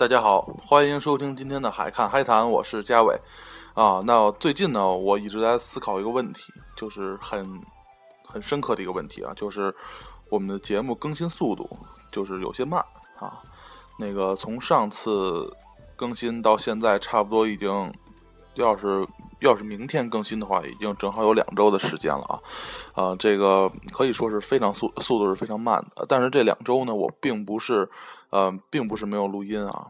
大家好，欢迎收听今天的海看海谈，我是嘉伟。啊，那最近呢，我一直在思考一个问题，就是很很深刻的一个问题啊，就是我们的节目更新速度就是有些慢啊。那个从上次更新到现在，差不多已经要是要是明天更新的话，已经正好有两周的时间了啊。啊，这个可以说是非常速速度是非常慢的。但是这两周呢，我并不是。呃，并不是没有录音啊。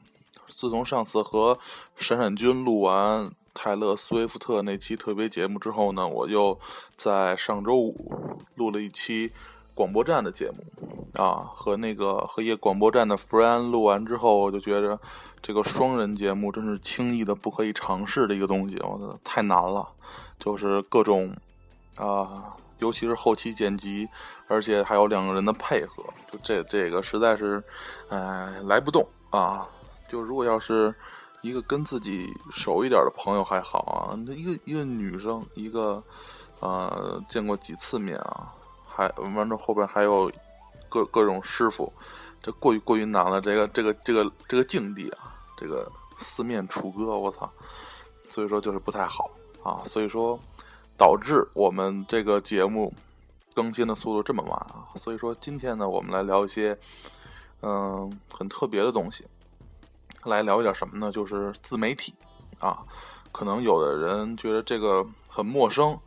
自从上次和闪闪君录完泰勒·斯威夫特那期特别节目之后呢，我又在上周五录了一期广播站的节目啊。和那个和一个广播站的 friend 录完之后，我就觉着这个双人节目真是轻易的不可以尝试的一个东西，我的太难了，就是各种啊。尤其是后期剪辑，而且还有两个人的配合，就这这个实在是，哎，来不动啊！就如果要是一个跟自己熟一点的朋友还好啊，那一个一个女生，一个呃见过几次面啊，还完了后边还有各各种师傅，这过于过于难了。这个这个这个这个境地啊，这个四面楚歌，我操！所以说就是不太好啊，所以说。导致我们这个节目更新的速度这么慢啊！所以说今天呢，我们来聊一些嗯很特别的东西，来聊一点什么呢？就是自媒体啊。可能有的人觉得这个很陌生，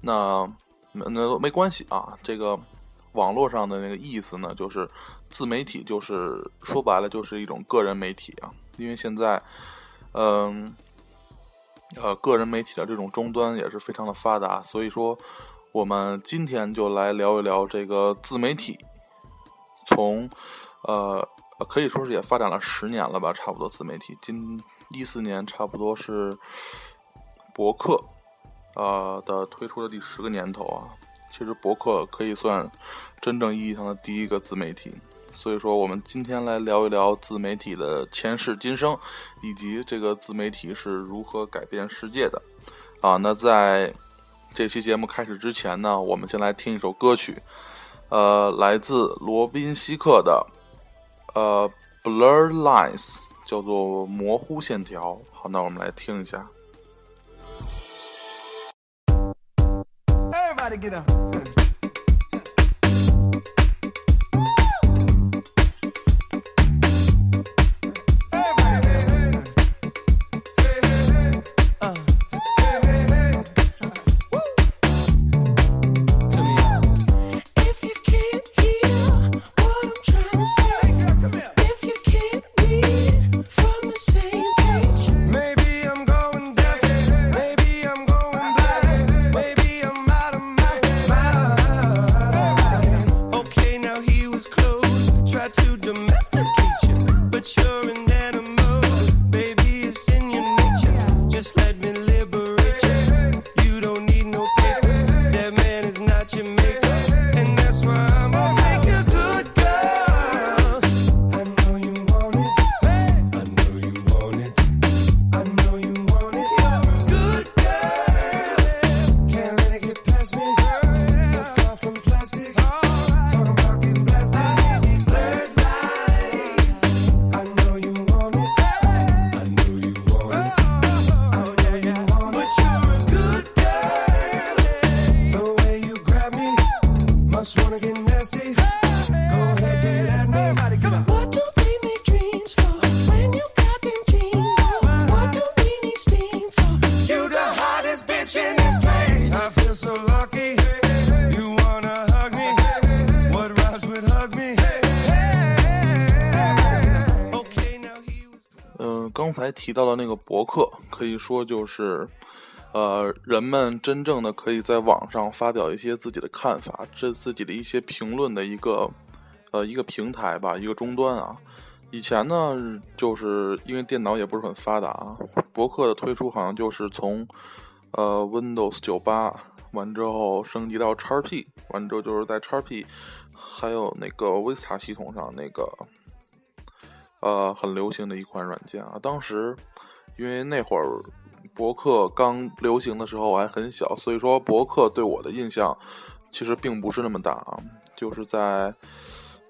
那那没关系啊。这个网络上的那个意思呢，就是自媒体，就是说白了就是一种个人媒体啊。因为现在嗯。呃，个人媒体的这种终端也是非常的发达，所以说，我们今天就来聊一聊这个自媒体。从呃，可以说是也发展了十年了吧，差不多自媒体。今一四年差不多是博客呃的推出的第十个年头啊。其实博客可以算真正意义上的第一个自媒体。所以说，我们今天来聊一聊自媒体的前世今生，以及这个自媒体是如何改变世界的。啊，那在这期节目开始之前呢，我们先来听一首歌曲，呃，来自罗宾希克的呃《Blur Lines》，叫做《模糊线条》。好，那我们来听一下。提到的那个博客可以说就是呃人们真正的可以在网上发表一些自己的看法这自己的一些评论的一个呃一个平台吧一个终端啊。以前呢就是因为电脑也不是很发达啊博客的推出好像就是从呃 windows 九八完之后升级到叉 P，完之后就是在叉 P，还有那个 Vista 系统上那个，呃，很流行的一款软件啊。当时因为那会儿博客刚流行的时候我还很小，所以说博客对我的印象其实并不是那么大啊。就是在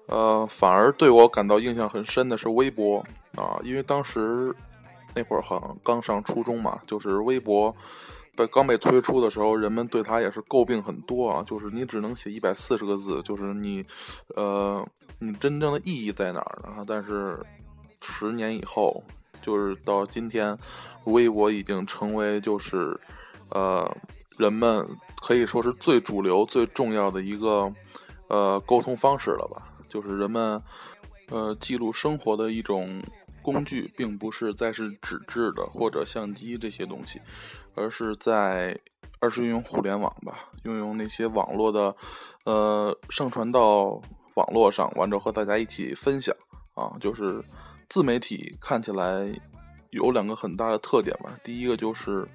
呃，反而对我感到印象很深的是微博啊，因为当时那会儿好像刚上初中嘛，就是微博被刚被推出的时候，人们对它也是诟病很多啊，就是你只能写一百四十个字，就是你呃，你真正的意义在哪儿呢？但是十年以后，就是到今天，微博已经成为就是呃，人们可以说是最主流、最重要的一个呃沟通方式了吧。就是人们，呃，记录生活的一种工具，并不是再是纸质的或者相机这些东西，而是在，而是运用互联网吧，运用那些网络的，呃，上传到网络上，完之后和大家一起分享啊。就是自媒体看起来有两个很大的特点吧，第一个就是，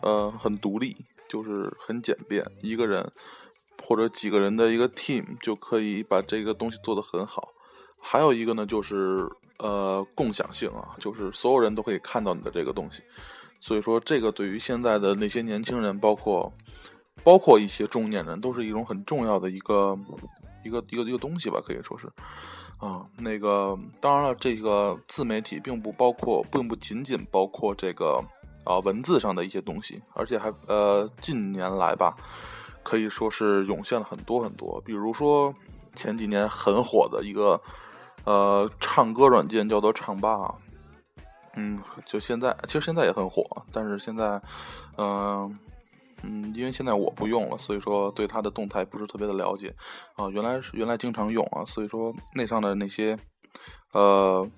呃，很独立，就是很简便，一个人。或者几个人的一个 team 就可以把这个东西做得很好。还有一个呢，就是呃共享性啊，就是所有人都可以看到你的这个东西。所以说，这个对于现在的那些年轻人，包括包括一些中年人，都是一种很重要的一个一个一个一个东西吧，可以说是啊。那个当然了，这个自媒体并不包括，并不仅仅包括这个啊文字上的一些东西，而且还呃近年来吧。可以说是涌现了很多很多，比如说前几年很火的一个呃唱歌软件叫做唱吧，嗯，就现在其实现在也很火，但是现在嗯嗯，因为现在我不用了，所以说对它的动态不是特别的了解啊。原来是原来经常用啊，所以说那上的那些呃。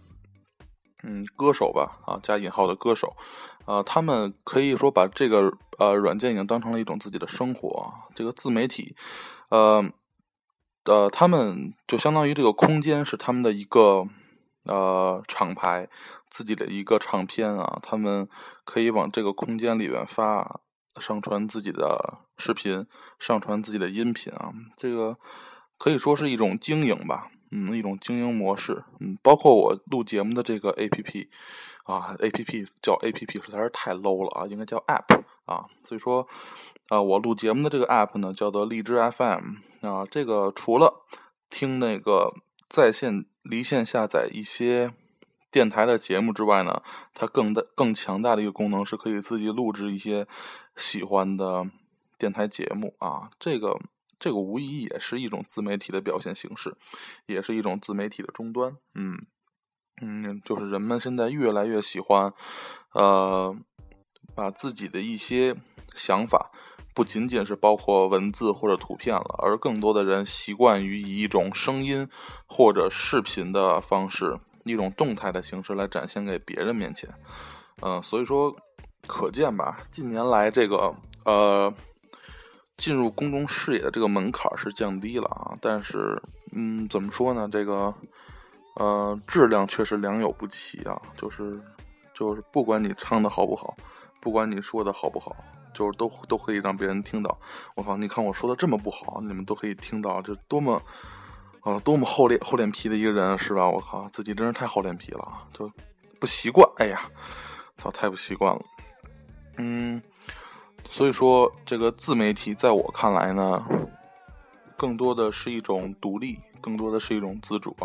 嗯，歌手吧，啊，加引号的歌手，呃，他们可以说把这个呃软件已经当成了一种自己的生活。这个自媒体，呃，呃，他们就相当于这个空间是他们的一个呃厂牌，自己的一个唱片啊，他们可以往这个空间里边发，上传自己的视频，上传自己的音频啊，这个可以说是一种经营吧。嗯，一种经营模式，嗯，包括我录节目的这个 A P P，啊，A P P 叫 A P P 实在是太 low 了啊，应该叫 App 啊，所以说，啊，我录节目的这个 App 呢，叫做荔枝 F M 啊，这个除了听那个在线离线下载一些电台的节目之外呢，它更大更强大的一个功能是可以自己录制一些喜欢的电台节目啊，这个。这个无疑也是一种自媒体的表现形式，也是一种自媒体的终端。嗯嗯，就是人们现在越来越喜欢，呃，把自己的一些想法，不仅仅是包括文字或者图片了，而更多的人习惯于以一种声音或者视频的方式，一种动态的形式来展现给别人面前。嗯，所以说，可见吧，近年来这个呃。进入公众视野的这个门槛是降低了啊，但是，嗯，怎么说呢？这个，呃，质量确实良莠不齐啊。就是，就是，不管你唱的好不好，不管你说的好不好，就是都都可以让别人听到。我靠，你看我说的这么不好，你们都可以听到，这多么，啊，多么厚脸厚脸皮的一个人是吧？我靠，自己真是太厚脸皮了，就不习惯。哎呀，操，太不习惯了。嗯。所以说，这个自媒体在我看来呢，更多的是一种独立，更多的是一种自主。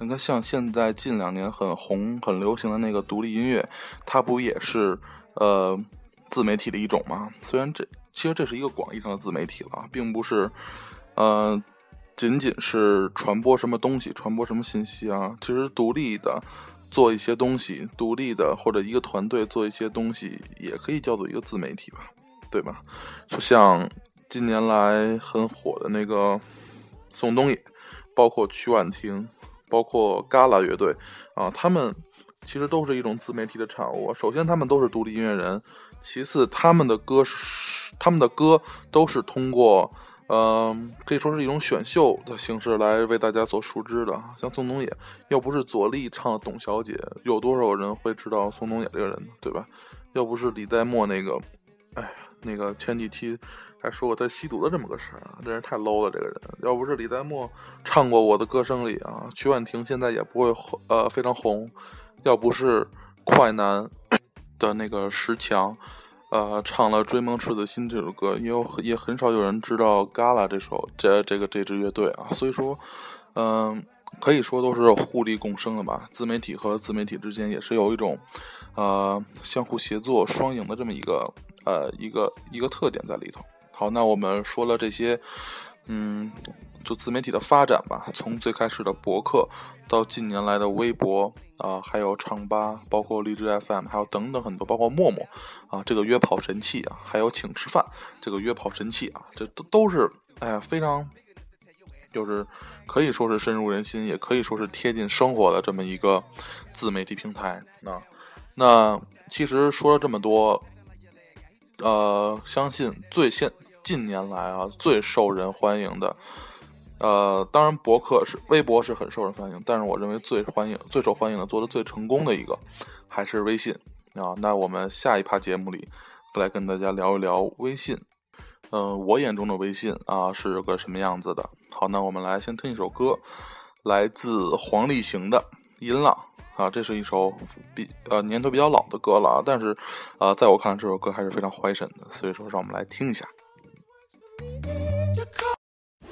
你看，像现在近两年很红、很流行的那个独立音乐，它不也是呃自媒体的一种吗？虽然这其实这是一个广义上的自媒体了，并不是呃仅仅是传播什么东西、传播什么信息啊。其实独立的做一些东西，独立的或者一个团队做一些东西，也可以叫做一个自媒体吧。对吧？就像近年来很火的那个宋冬野，包括曲婉婷，包括 Gala 乐队啊，他们其实都是一种自媒体的产物。首先，他们都是独立音乐人；其次，他们的歌是他们的歌都是通过，嗯，可以说是一种选秀的形式来为大家所熟知的。像宋冬野，要不是左立唱《董小姐》，有多少人会知道宋冬野这个人呢？对吧？要不是李代沫那个，哎。那个前几期还说过他吸毒的这么个事儿，真是太 low 了。这个人要不是李代沫唱过《我的歌声里》啊，曲婉婷现在也不会呃非常红。要不是快男 的那个十强呃唱了《追梦赤子心》这首歌，也有也很少有人知道 Gala 这首这这个这支乐队啊。所以说，嗯，可以说都是互利共生的吧。自媒体和自媒体之间也是有一种呃相互协作、双赢的这么一个呃一个一个特点在里头。好，那我们说了这些，嗯。就自媒体的发展吧，从最开始的博客，到近年来的微博啊，还有唱吧，包括荔枝 FM，还有等等很多，包括陌陌啊，这个约跑神器啊，还有请吃饭这个约跑神器啊，这都都是哎呀非常，就是可以说是深入人心，也可以说是贴近生活的这么一个自媒体平台啊。那其实说了这么多，呃，相信最现近年来啊最受人欢迎的。呃，当然，博客是微博是很受人欢迎，但是我认为最欢迎、最受欢迎的、做的最成功的一个还是微信啊。那我们下一趴节目里来跟大家聊一聊微信。嗯，我眼中的微信啊是个什么样子的？好，那我们来先听一首歌，来自黄立行的《音浪》啊，这是一首比呃年头比较老的歌了啊，但是呃，在我看来这首歌还是非常怀神的，所以说让我们来听一下。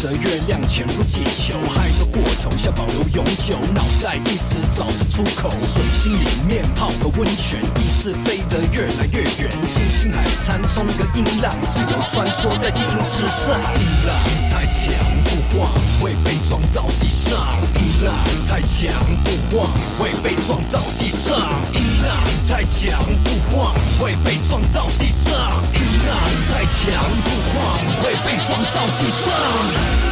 着月亮潜入地球害得过头像保留永久脑袋一直找着出口水心里面泡个温泉意识飞得越来越远星星海滩冲个音浪自由穿梭在地球之上强不晃，会被撞到地上。音浪太强不晃，会被撞到地上。音浪太强不晃，会被撞到地上。音浪太强不晃，会被撞到地上。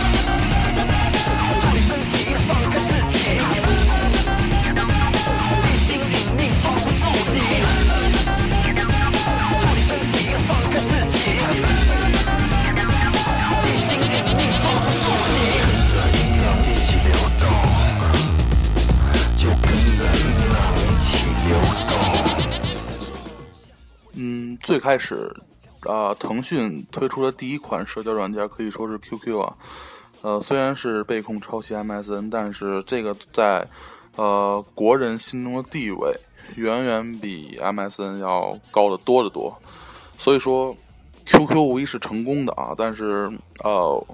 嗯最开始，啊，腾讯推出的第一款社交软件可以说是 QQ 啊，呃，虽然是被控抄袭 MSN，但是这个在呃国人心中的地位远远比 MSN 要高得多得多，所以说 QQ 无疑是成功的啊，但是呃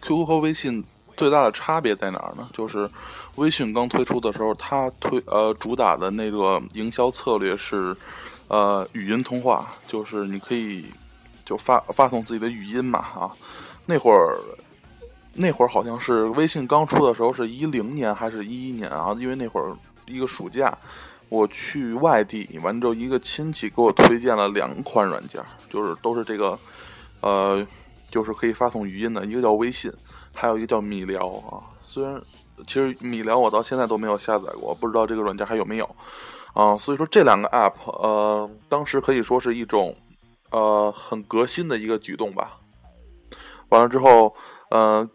，QQ 和微信最大的差别在哪儿呢？就是微信刚推出的时候，它推呃主打的那个营销策略是。呃，语音通话就是你可以就发发送自己的语音嘛啊。那会儿那会儿好像是微信刚出的时候，是一零年还是一一年啊？因为那会儿一个暑假，我去外地，完之后一个亲戚给我推荐了两款软件，就是都是这个呃，就是可以发送语音的，一个叫微信，还有一个叫米聊啊。虽然其实米聊我到现在都没有下载过，不知道这个软件还有没有。啊，所以说这两个 App，呃，当时可以说是一种，呃，很革新的一个举动吧。完了之后，呃，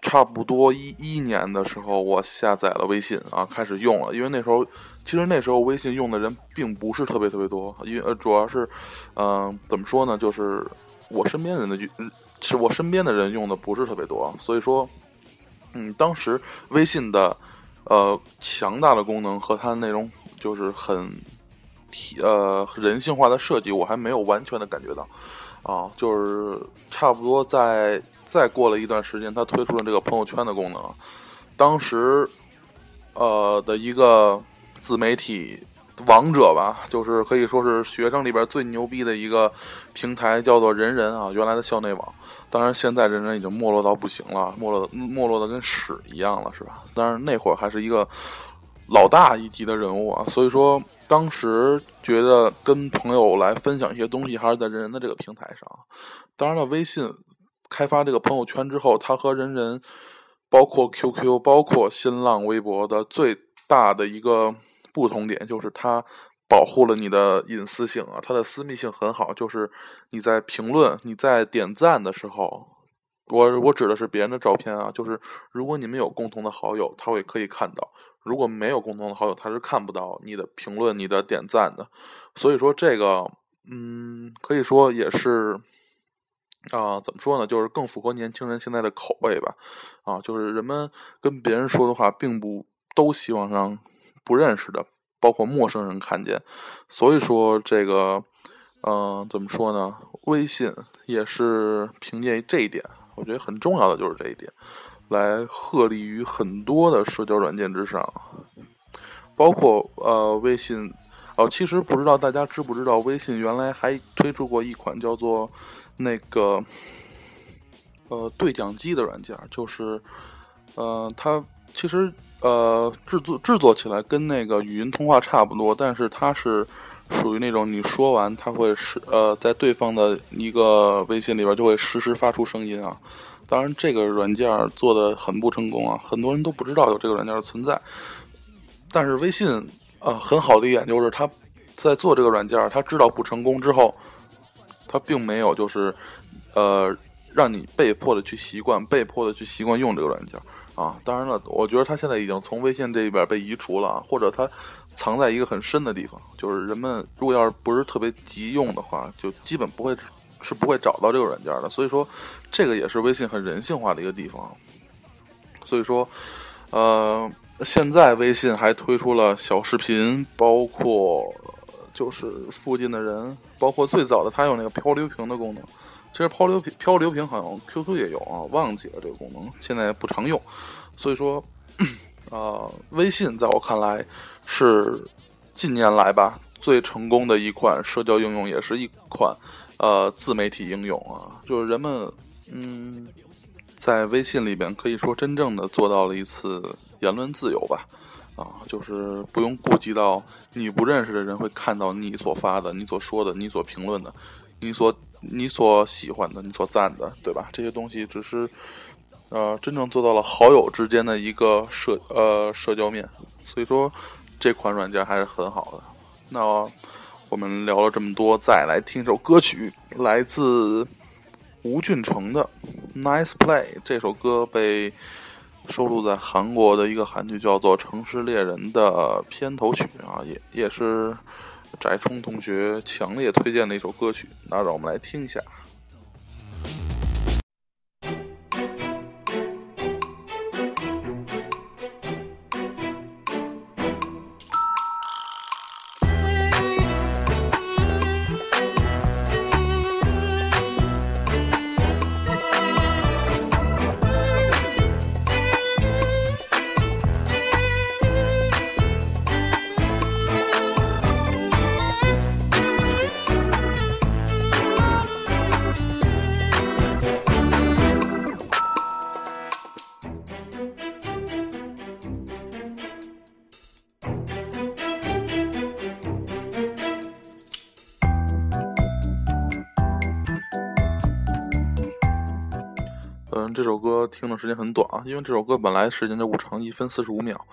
差不多一一年的时候，我下载了微信啊，开始用了。因为那时候，其实那时候微信用的人并不是特别特别多，因为呃，主要是，嗯，怎么说呢，就是我身边人的，是我身边的人用的不是特别多，所以说，嗯，当时微信的，呃，强大的功能和它的内容。就是很体，呃，人性化的设计，我还没有完全的感觉到，啊，就是差不多在再过了一段时间，他推出了这个朋友圈的功能，当时，呃的一个自媒体王者吧，就是可以说是学生里边最牛逼的一个平台，叫做人人啊，原来的校内网，当然现在人人已经没落到不行了，没落没落的跟屎一样了，是吧？但是那会儿还是一个。老大一级的人物啊，所以说当时觉得跟朋友来分享一些东西，还是在人人的这个平台上。当然了，微信开发这个朋友圈之后，它和人人、包括 QQ、包括新浪微博的最大的一个不同点，就是它保护了你的隐私性啊，它的私密性很好。就是你在评论、你在点赞的时候，我我指的是别人的照片啊，就是如果你们有共同的好友，他会可以看到；如果没有共同的好友，他是看不到你的评论、你的点赞的。所以说这个，嗯，可以说也是，啊，怎么说呢？就是更符合年轻人现在的口味吧。啊，就是人们跟别人说的话，并不都希望让不认识的，包括陌生人看见。所以说这个，嗯，怎么说呢？微信也是凭借这一点。我觉得很重要的就是这一点，来鹤立于很多的社交软件之上，包括呃微信哦。其实不知道大家知不知道，微信原来还推出过一款叫做那个呃对讲机的软件，就是呃它其实呃制作制作起来跟那个语音通话差不多，但是它是属于那种你说完它会实呃在对方的一个微信里边就会实时发出声音啊。当然，这个软件做的很不成功啊，很多人都不知道有这个软件的存在。但是微信啊，很好的一点就是它在做这个软件，它知道不成功之后，它并没有就是呃让你被迫的去习惯，被迫的去习惯用这个软件啊。当然了，我觉得它现在已经从微信这一边被移除了，或者它藏在一个很深的地方，就是人们如果要是不是特别急用的话，就基本不会。是不会找到这个软件的，所以说，这个也是微信很人性化的一个地方。所以说，呃，现在微信还推出了小视频，包括就是附近的人，包括最早的它有那个漂流瓶的功能。其实漂流瓶漂流瓶好像 QQ 也有啊，忘记了这个功能，现在不常用。所以说，呃，微信在我看来是近年来吧最成功的一款社交应用，也是一款。呃，自媒体应用啊，就是人们嗯，在微信里边可以说真正的做到了一次言论自由吧，啊，就是不用顾及到你不认识的人会看到你所发的、你所说的、你所评论的、你所你所喜欢的、你所赞的，对吧？这些东西只是呃，真正做到了好友之间的一个社呃社交面，所以说这款软件还是很好的。那。我们聊了这么多，再来听一首歌曲，来自吴俊成的《Nice Play》。这首歌被收录在韩国的一个韩剧叫做《城市猎人》的片头曲啊，也也是翟冲同学强烈推荐的一首歌曲。那让我们来听一下。这首歌听的时间很短啊，因为这首歌本来时间就不长，一分四十五秒，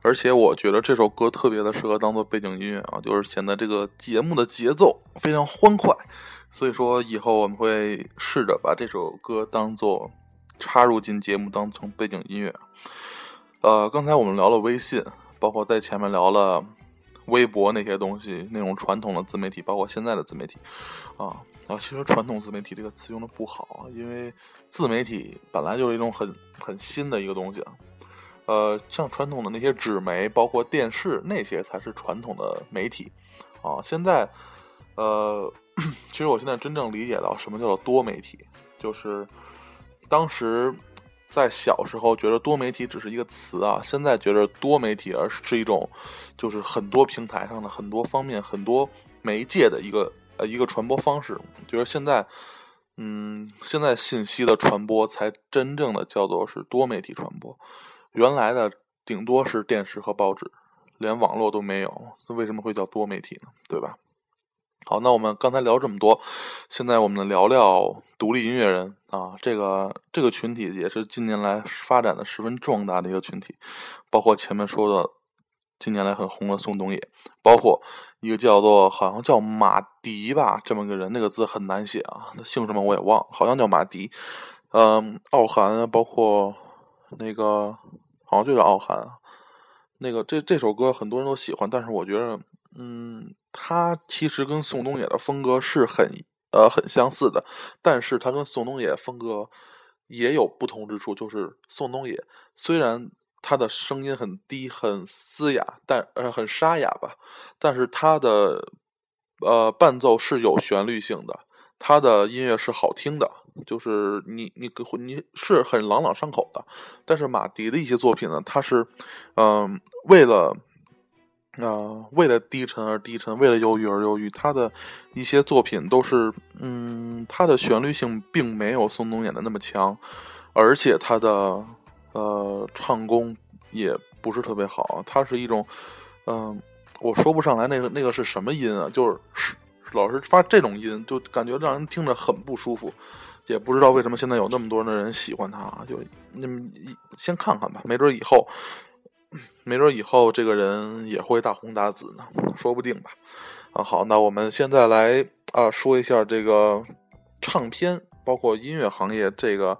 而且我觉得这首歌特别的适合当做背景音乐啊，就是显得这个节目的节奏非常欢快，所以说以后我们会试着把这首歌当做插入进节目当成背景音乐。呃，刚才我们聊了微信，包括在前面聊了微博那些东西，那种传统的自媒体，包括现在的自媒体，啊。啊，其实“传统自媒体”这个词用的不好，因为自媒体本来就是一种很很新的一个东西啊。呃，像传统的那些纸媒，包括电视那些才是传统的媒体啊。现在，呃，其实我现在真正理解到什么叫做多媒体，就是当时在小时候觉得多媒体只是一个词啊，现在觉得多媒体而是一种就是很多平台上的很多方面很多媒介的一个。呃，一个传播方式，就是现在，嗯，现在信息的传播才真正的叫做是多媒体传播。原来的顶多是电视和报纸，连网络都没有，为什么会叫多媒体呢？对吧？好，那我们刚才聊这么多，现在我们聊聊独立音乐人啊，这个这个群体也是近年来发展的十分壮大的一个群体，包括前面说的。近年来很红的宋冬野，包括一个叫做好像叫马迪吧，这么个人，那个字很难写啊，他姓什么我也忘，好像叫马迪。嗯，傲寒，包括那个好像就叫傲寒。那个这这首歌很多人都喜欢，但是我觉得，嗯，他其实跟宋冬野的风格是很呃很相似的，但是他跟宋冬野风格也有不同之处，就是宋冬野虽然他的声音很低很嘶哑，但呃很沙哑吧，但是他的呃伴奏是有旋律性的，他的音乐是好听的。就是你你你是很朗朗上口的，但是马迪的一些作品呢，他是，嗯，为了，啊，为了低沉而低沉，为了忧郁而忧郁。他的一些作品都是，嗯，他的旋律性并没有宋冬野的那么强，而且他的呃唱功也不是特别好。他是一种，嗯，我说不上来那个那个是什么音啊，就是老是发这种音，就感觉让人听着很不舒服。也不知道为什么现在有那么多的人喜欢他，就那么先看看吧，没准以后，没准以后这个人也会大红大紫呢，说不定吧。啊，好，那我们现在来啊说一下这个唱片，包括音乐行业这个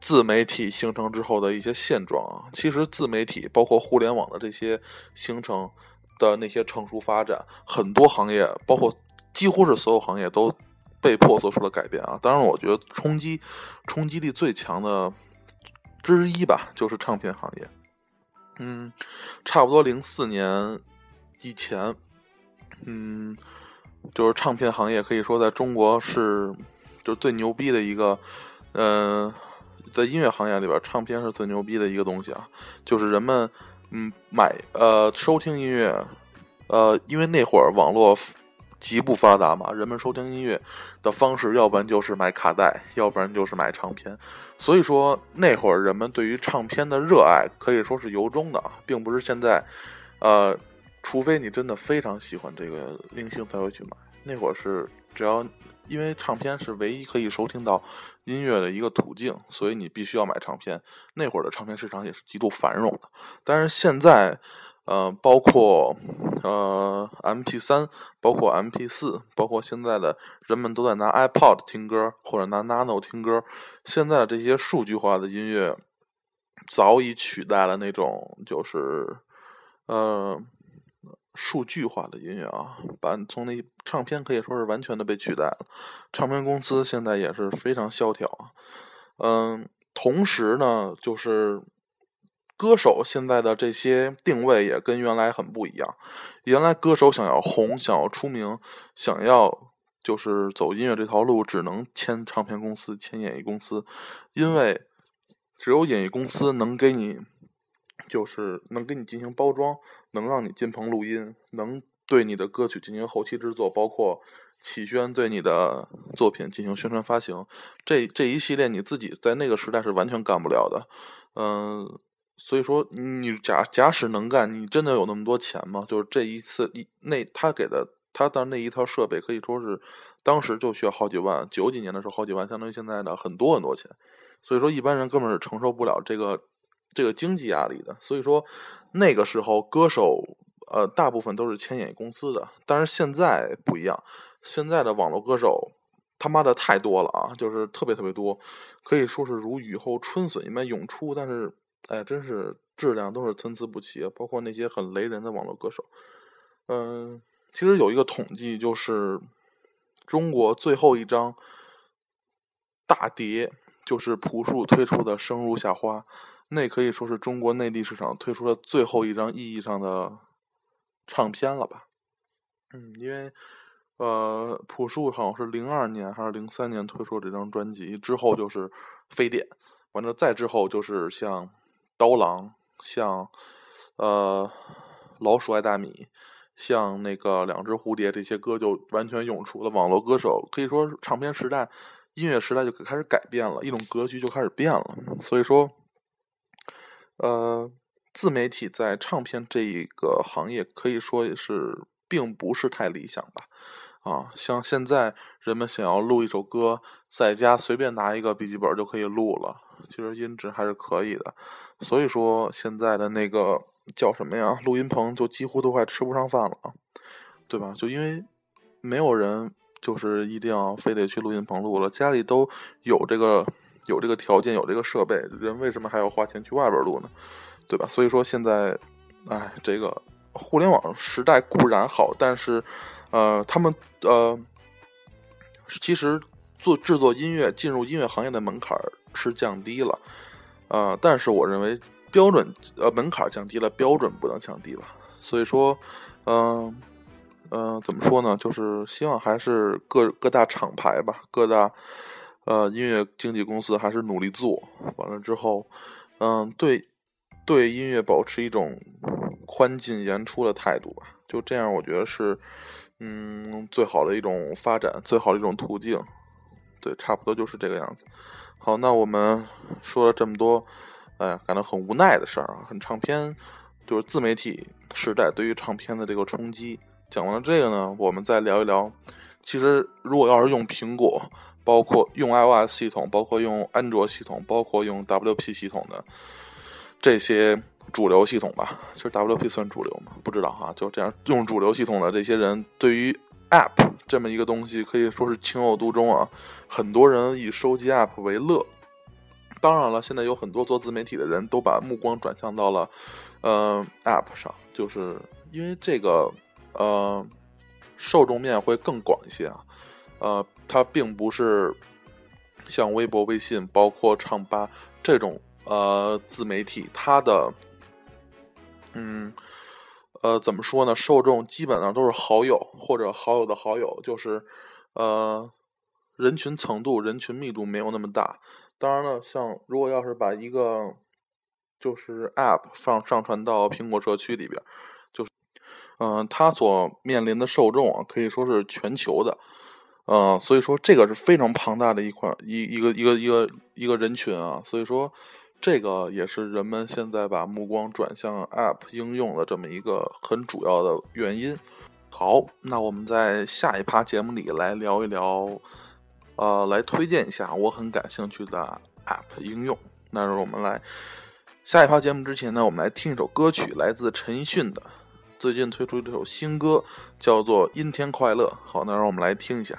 自媒体形成之后的一些现状啊。其实自媒体包括互联网的这些形成的那些成熟发展，很多行业，包括几乎是所有行业都。被迫做出了改变啊！当然，我觉得冲击冲击力最强的之一吧，就是唱片行业。嗯，差不多零四年以前，嗯，就是唱片行业可以说在中国是就是最牛逼的一个，嗯，在音乐行业里边，唱片是最牛逼的一个东西啊！就是人们嗯买呃收听音乐，呃，因为那会儿网络。极不发达嘛，人们收听音乐的方式，要不然就是买卡带，要不然就是买唱片。所以说那会儿人们对于唱片的热爱可以说是由衷的，并不是现在，呃，除非你真的非常喜欢这个明星才会去买。那会儿是只要因为唱片是唯一可以收听到音乐的一个途径，所以你必须要买唱片。那会儿的唱片市场也是极度繁荣的，但是现在。呃，包括呃，M P 三，包括 M P 四，包括现在的人们都在拿 iPod 听歌或者拿 Nano 听歌。现在的这些数据化的音乐早已取代了那种就是呃数据化的音乐啊，把从那唱片可以说是完全的被取代了。唱片公司现在也是非常萧条啊。嗯，同时呢，就是。歌手现在的这些定位也跟原来很不一样。原来歌手想要红、想要出名、想要就是走音乐这条路，只能签唱片公司、签演艺公司，因为只有演艺公司能给你，就是能给你进行包装，能让你进棚录音，能对你的歌曲进行后期制作，包括启轩对你的作品进行宣传发行。这这一系列你自己在那个时代是完全干不了的。嗯。所以说，你假假使能干，你真的有那么多钱吗？就是这一次那他给的他的那一套设备，可以说是当时就需要好几万，九几年的时候好几万，相当于现在的很多很多钱。所以说，一般人根本是承受不了这个这个经济压力的。所以说，那个时候歌手呃大部分都是签演艺公司的，但是现在不一样，现在的网络歌手他妈的太多了啊，就是特别特别多，可以说是如雨后春笋一般涌出，但是。哎，真是质量都是参差不齐，包括那些很雷人的网络歌手。嗯，其实有一个统计，就是中国最后一张大碟，就是朴树推出的《生如夏花》，那可以说是中国内地市场推出的最后一张意义上的唱片了吧？嗯，因为呃，朴树好像是零二年还是零三年推出这张专辑，之后就是非典，完了再之后就是像。刀郎，像，呃，老鼠爱大米，像那个两只蝴蝶，这些歌就完全涌出了。网络歌手可以说，唱片时代、音乐时代就开始改变了，一种格局就开始变了。所以说，呃，自媒体在唱片这一个行业可以说是并不是太理想吧。啊，像现在人们想要录一首歌，在家随便拿一个笔记本就可以录了。其实音质还是可以的，所以说现在的那个叫什么呀？录音棚就几乎都快吃不上饭了，对吧？就因为没有人就是一定要非得去录音棚录了，家里都有这个有这个条件，有这个设备，人为什么还要花钱去外边录呢？对吧？所以说现在，哎，这个互联网时代固然好，但是，呃，他们呃，其实做制作音乐、进入音乐行业的门槛是降低了，呃，但是我认为标准呃门槛降低了，标准不能降低吧。所以说，嗯嗯，怎么说呢？就是希望还是各各大厂牌吧，各大。呃，音乐经纪公司还是努力做，完了之后，嗯，对，对音乐保持一种宽进严出的态度吧，就这样，我觉得是，嗯，最好的一种发展，最好的一种途径，对，差不多就是这个样子。好，那我们说了这么多，哎，感到很无奈的事儿啊，很唱片，就是自媒体时代对于唱片的这个冲击。讲完了这个呢，我们再聊一聊，其实如果要是用苹果。包括用 iOS 系统，包括用安卓系统，包括用 WP 系统的这些主流系统吧，其实 WP 算主流吗？不知道哈。就这样用主流系统的这些人，对于 App 这么一个东西，可以说是情有独钟啊。很多人以收集 App 为乐。当然了，现在有很多做自媒体的人都把目光转向到了呃 App 上，就是因为这个呃受众面会更广一些啊。呃，它并不是像微博、微信，包括唱吧这种呃自媒体，它的嗯呃怎么说呢？受众基本上都是好友或者好友的好友，就是呃人群层度、人群密度没有那么大。当然了，像如果要是把一个就是 App 放上传到苹果社区里边，就是嗯，它所面临的受众啊，可以说是全球的。嗯，所以说这个是非常庞大的一块一一个一个一个一个人群啊，所以说这个也是人们现在把目光转向 App 应用的这么一个很主要的原因。好，那我们在下一趴节目里来聊一聊，呃，来推荐一下我很感兴趣的 App 应用。那我们来下一趴节目之前呢，我们来听一首歌曲，来自陈奕迅的最近推出这首新歌，叫做《阴天快乐》。好，那让我们来听一下。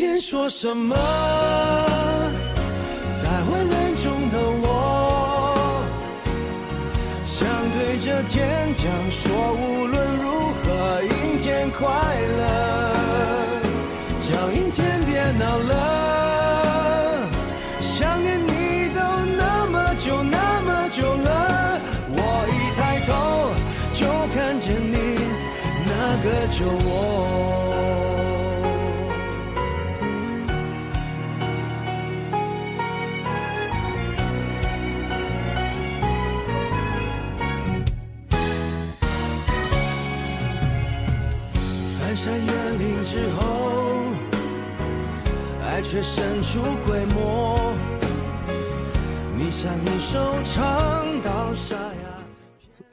天说什么？在混乱中的我，想对着天讲说，无论如何，阴天快乐，叫阴天别闹了。出鬼没。你像一首唱到沙哑。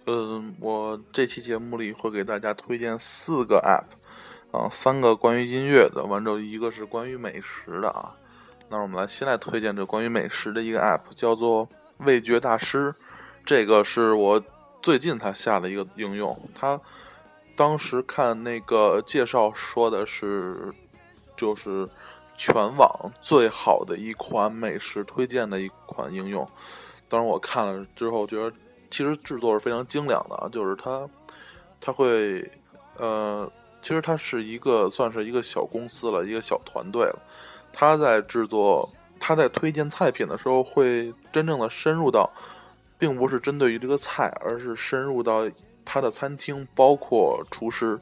嗯，我这期节目里会给大家推荐四个 app，啊，三个关于音乐的，完之后一个是关于美食的啊。那我们来先来推荐这关于美食的一个 app，叫做味觉大师。这个是我最近才下的一个应用，它。当时看那个介绍说的是，就是全网最好的一款美食推荐的一款应用。当然我看了之后觉得，其实制作是非常精良的啊，就是它，它会，呃，其实它是一个算是一个小公司了，一个小团队了。他在制作，他在推荐菜品的时候，会真正的深入到，并不是针对于这个菜，而是深入到。它的餐厅包括厨师，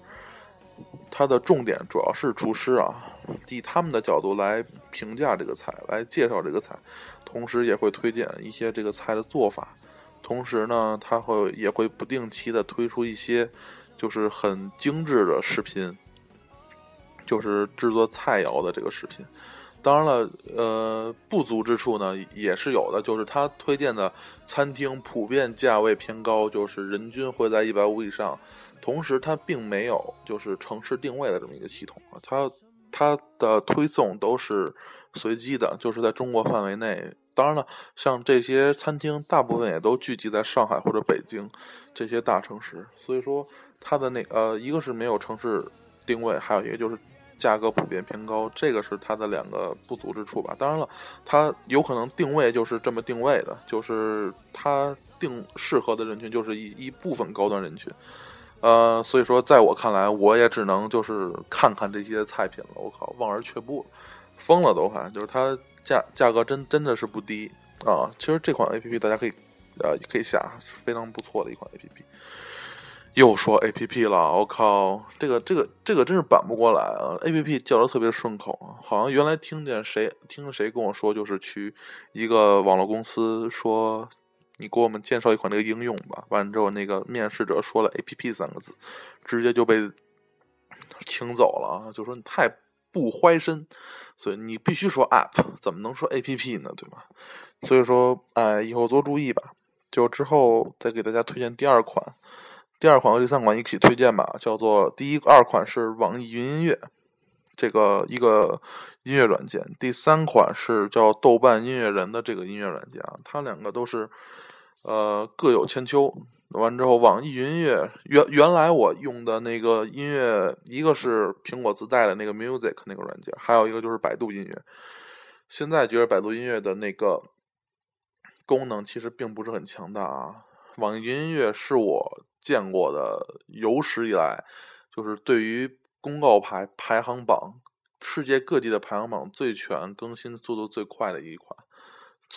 它的重点主要是厨师啊，以他们的角度来评价这个菜，来介绍这个菜，同时也会推荐一些这个菜的做法。同时呢，他会也会不定期的推出一些就是很精致的视频，就是制作菜肴的这个视频。当然了，呃，不足之处呢也是有的，就是他推荐的餐厅普遍价位偏高，就是人均会在一百五以上。同时，它并没有就是城市定位的这么一个系统啊，它它的推送都是随机的，就是在中国范围内。当然了，像这些餐厅，大部分也都聚集在上海或者北京这些大城市，所以说它的那呃，一个是没有城市定位，还有一个就是价格普遍偏高，这个是它的两个不足之处吧。当然了，它有可能定位就是这么定位的，就是它定适合的人群就是一一部分高端人群，呃，所以说在我看来，我也只能就是看看这些菜品了。我靠，望而却步，疯了都还就是它。价价格真真的是不低啊！其实这款 A P P 大家可以，呃，可以下，非常不错的一款 A P P。又说 A P P 了，我靠，这个这个这个真是板不过来啊！A P P 叫的特别顺口啊，好像原来听见谁听谁跟我说，就是去一个网络公司说，你给我们介绍一款这个应用吧。完了之后，那个面试者说了 A P P 三个字，直接就被请走了啊！就说你太。不怀身，所以你必须说 app，怎么能说 app 呢？对吧？所以说，哎，以后多注意吧。就之后再给大家推荐第二款，第二款和第三款一起推荐吧。叫做第一、二款是网易云音乐，这个一个音乐软件；第三款是叫豆瓣音乐人的这个音乐软件啊。它两个都是呃各有千秋。完之后，网易云音乐原原来我用的那个音乐，一个是苹果自带的那个 Music 那个软件，还有一个就是百度音乐。现在觉得百度音乐的那个功能其实并不是很强大啊。网易云音乐是我见过的有史以来，就是对于公告牌排行榜，世界各地的排行榜最全、更新速度最快的一款。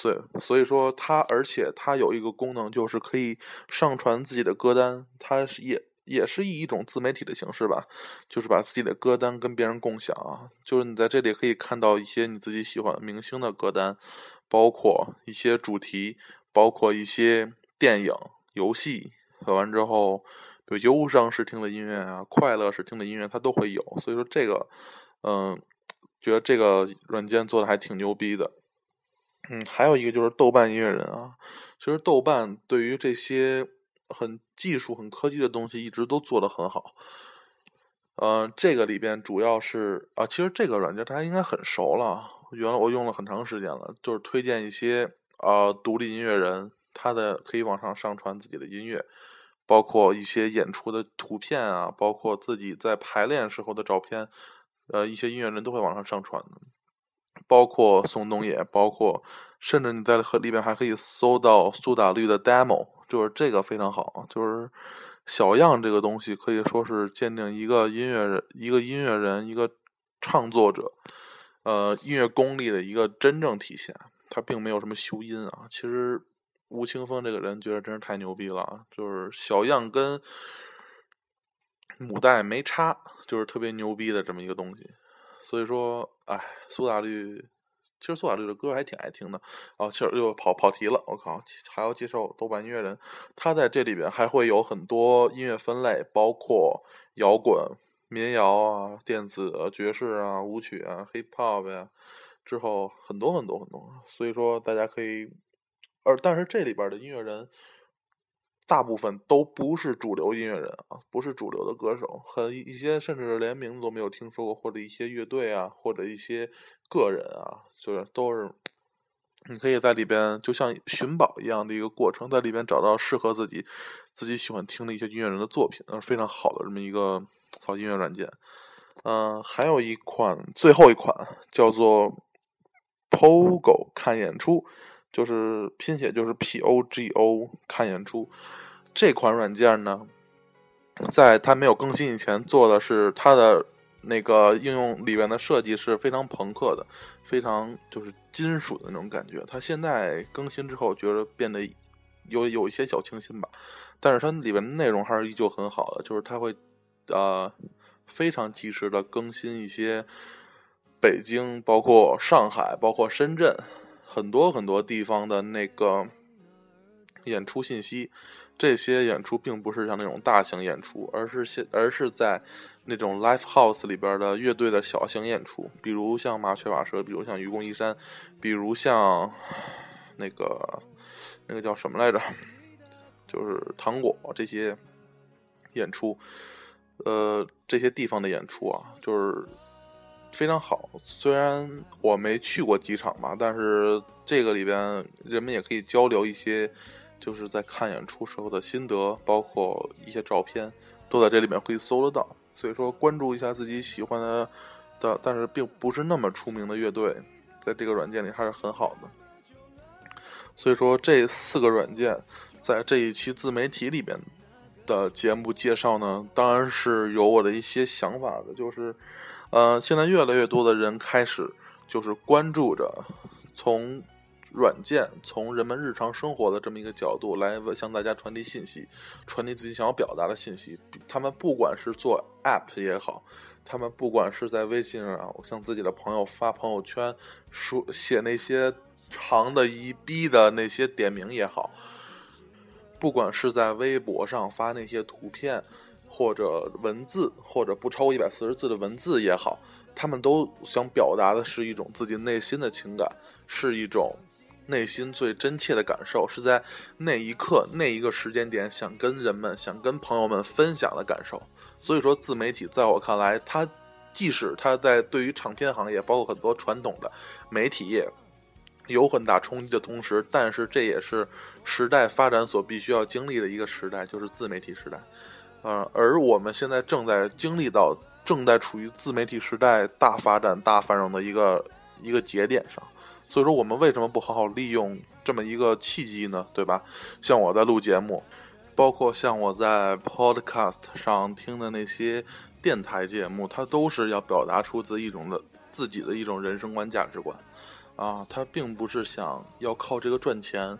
对，所以说它，而且它有一个功能，就是可以上传自己的歌单，它是也也是以一种自媒体的形式吧，就是把自己的歌单跟别人共享啊，就是你在这里可以看到一些你自己喜欢明星的歌单，包括一些主题，包括一些电影、游戏，喝完之后，比如忧伤时听的音乐啊，快乐时听的音乐，它都会有，所以说这个，嗯，觉得这个软件做的还挺牛逼的。嗯，还有一个就是豆瓣音乐人啊，其实豆瓣对于这些很技术、很科技的东西一直都做得很好。呃，这个里边主要是啊，其实这个软件大家应该很熟了，原来我用了很长时间了，就是推荐一些呃独立音乐人，他的可以往上上传自己的音乐，包括一些演出的图片啊，包括自己在排练时候的照片，呃，一些音乐人都会往上上传的。包括宋冬野，包括甚至你在和里边还可以搜到苏打绿的 demo，就是这个非常好。就是小样这个东西可以说是鉴定一个音乐人、一个音乐人、一个创作者，呃，音乐功力的一个真正体现。他并没有什么修音啊。其实吴青峰这个人觉得真是太牛逼了，就是小样跟母带没差，就是特别牛逼的这么一个东西。所以说，哎，苏打绿，其实苏打绿的歌还挺爱听的。哦，其实又跑跑题了，我靠，还要介绍豆瓣音乐人，他在这里边还会有很多音乐分类，包括摇滚、民谣啊、电子、爵士啊、舞曲啊、hip hop 呀，之后很多很多很多。所以说，大家可以，而但是这里边的音乐人。大部分都不是主流音乐人啊，不是主流的歌手，和一些甚至连名字都没有听说过，或者一些乐队啊，或者一些个人啊，就是都是，你可以在里边就像寻宝一样的一个过程，在里边找到适合自己、自己喜欢听的一些音乐人的作品，那是非常好的这么一个好音乐软件。嗯，还有一款，最后一款叫做 Pogo 看演出。就是拼写就是 P O G O 看演出，这款软件呢，在它没有更新以前做的是它的那个应用里边的设计是非常朋克的，非常就是金属的那种感觉。它现在更新之后，觉得变得有有一些小清新吧。但是它里面的内容还是依旧很好的，就是它会呃非常及时的更新一些北京、包括上海、包括深圳很多很多地方的那个演出信息。这些演出并不是像那种大型演出，而是现而是在那种 live house 里边的乐队的小型演出，比如像麻雀瓦舍，比如像愚公移山，比如像那个那个叫什么来着？就是糖果这些演出，呃，这些地方的演出啊，就是非常好。虽然我没去过机场吧，但是这个里边人们也可以交流一些。就是在看演出时候的心得，包括一些照片，都在这里面可以搜得到。所以说，关注一下自己喜欢的的，但是并不是那么出名的乐队，在这个软件里还是很好的。所以说，这四个软件在这一期自媒体里边的节目介绍呢，当然是有我的一些想法的。就是，呃，现在越来越多的人开始就是关注着从。软件从人们日常生活的这么一个角度来向大家传递信息，传递自己想要表达的信息。他们不管是做 App 也好，他们不管是在微信上向自己的朋友发朋友圈，说写那些长的一逼的那些点名也好，不管是在微博上发那些图片或者文字，或者不超过一百四十字的文字也好，他们都想表达的是一种自己内心的情感，是一种。内心最真切的感受是在那一刻、那一个时间点，想跟人们、想跟朋友们分享的感受。所以说，自媒体在我看来，它即使它在对于唱片行业，包括很多传统的媒体业有很大冲击的同时，但是这也是时代发展所必须要经历的一个时代，就是自媒体时代。呃，而我们现在正在经历到、正在处于自媒体时代大发展、大繁荣的一个一个节点上。所以说，我们为什么不好好利用这么一个契机呢？对吧？像我在录节目，包括像我在 Podcast 上听的那些电台节目，它都是要表达出自一种的自己的一种人生观、价值观啊。它并不是想要靠这个赚钱，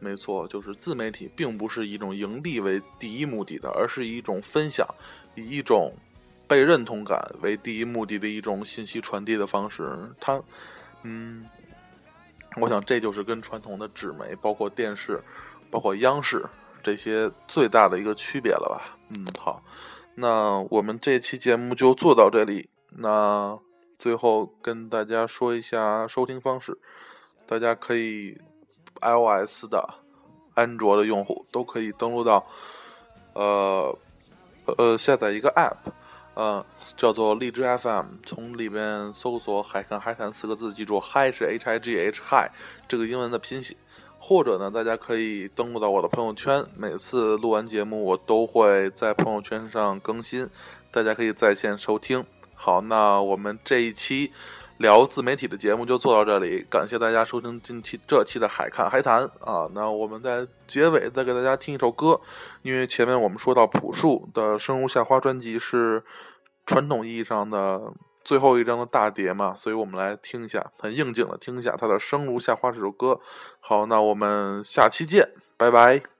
没错，就是自媒体并不是一种盈利为第一目的的，而是一种分享，以一种被认同感为第一目的的一种信息传递的方式。它，嗯。我想，这就是跟传统的纸媒、包括电视、包括央视这些最大的一个区别了吧？嗯，好，那我们这期节目就做到这里。那最后跟大家说一下收听方式，大家可以 iOS 的、安卓的用户都可以登录到，呃呃，下载一个 App。呃，叫做荔枝 FM，从里边搜索“海看海谈”四个字，记住“嗨”是 H I G H Hi 这个英文的拼写。或者呢，大家可以登录到我的朋友圈，每次录完节目，我都会在朋友圈上更新，大家可以在线收听。好，那我们这一期。聊自媒体的节目就做到这里，感谢大家收听近期这期的海看海谈啊。那我们在结尾再给大家听一首歌，因为前面我们说到朴树的《生如夏花》专辑是传统意义上的最后一张的大碟嘛，所以我们来听一下，很应景的听一下他的《生如夏花》这首歌。好，那我们下期见，拜拜。